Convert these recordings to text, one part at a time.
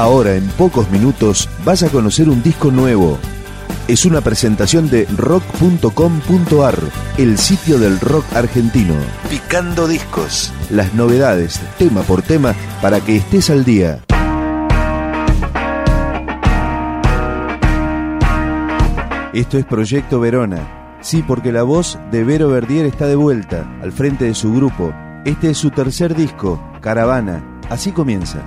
Ahora, en pocos minutos, vas a conocer un disco nuevo. Es una presentación de rock.com.ar, el sitio del rock argentino. Picando discos. Las novedades, tema por tema, para que estés al día. Esto es Proyecto Verona. Sí, porque la voz de Vero Verdier está de vuelta, al frente de su grupo. Este es su tercer disco, Caravana. Así comienza.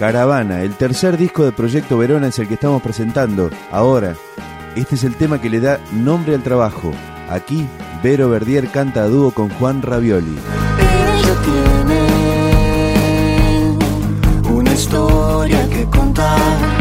Caravana, el tercer disco de Proyecto Verona es el que estamos presentando. Ahora, este es el tema que le da nombre al trabajo. Aquí, Vero Verdier canta a dúo con Juan Ravioli. Ella tiene una historia que contar.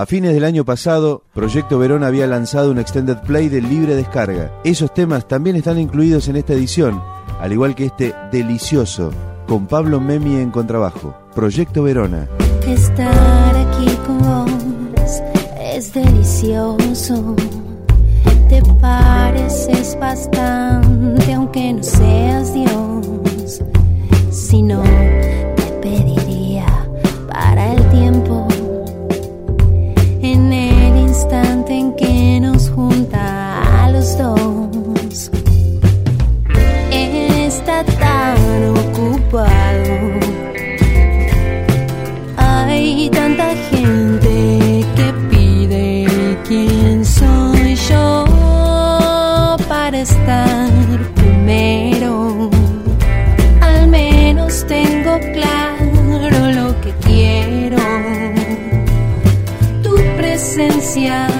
A fines del año pasado, Proyecto Verona había lanzado un extended play de libre descarga. Esos temas también están incluidos en esta edición, al igual que este delicioso, con Pablo Memi en contrabajo. Proyecto Verona. Estar aquí con vos es delicioso. Te pareces bastante, aunque no seas Dios. Si no, te pediría para el gracias.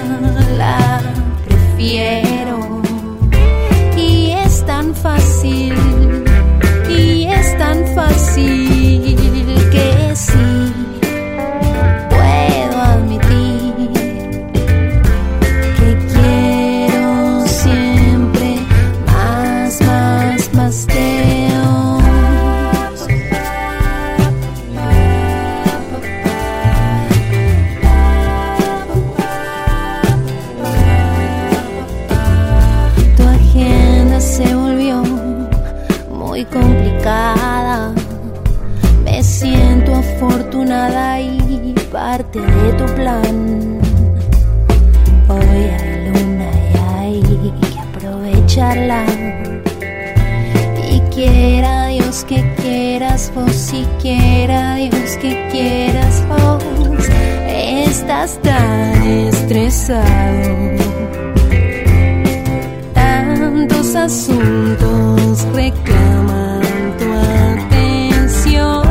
Tantos asuntos reclaman tu atención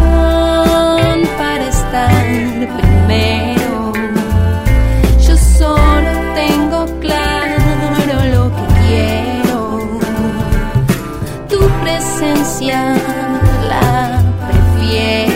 para estar primero. Yo solo tengo claro lo que quiero. Tu presencia la prefiero.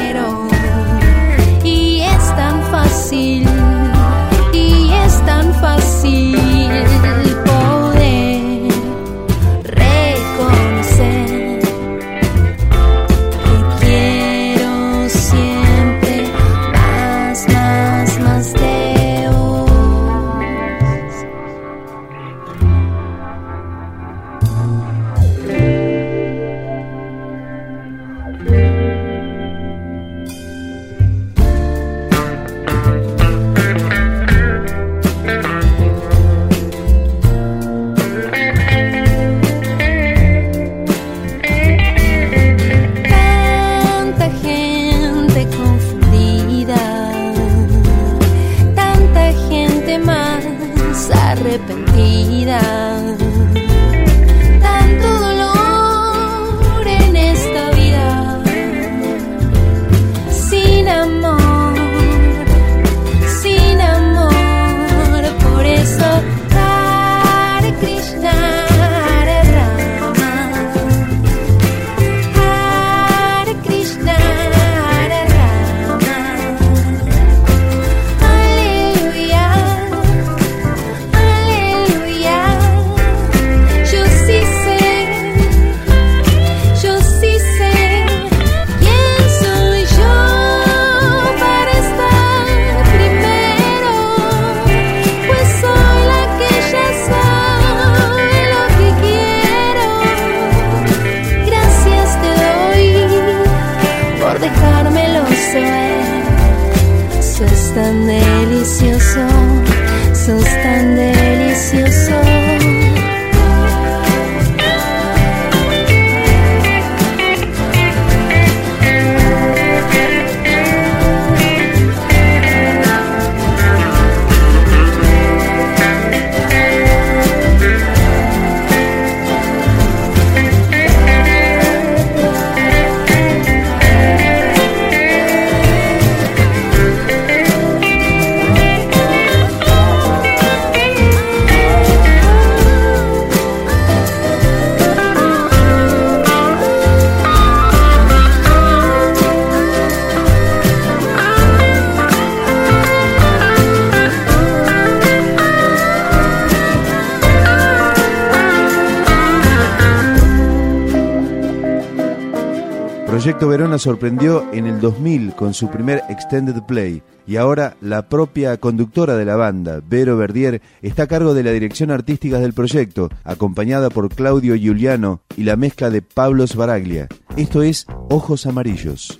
Proyecto Verona sorprendió en el 2000 con su primer extended play y ahora la propia conductora de la banda, Vero Verdier, está a cargo de la dirección artística del proyecto, acompañada por Claudio Giuliano y la mezcla de Pablo Sbaraglia. Esto es Ojos Amarillos.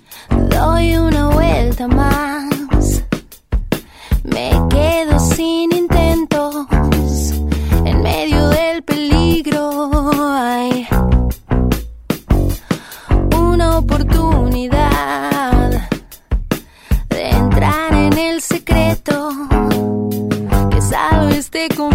Doy una vuelta más, me quedo sin con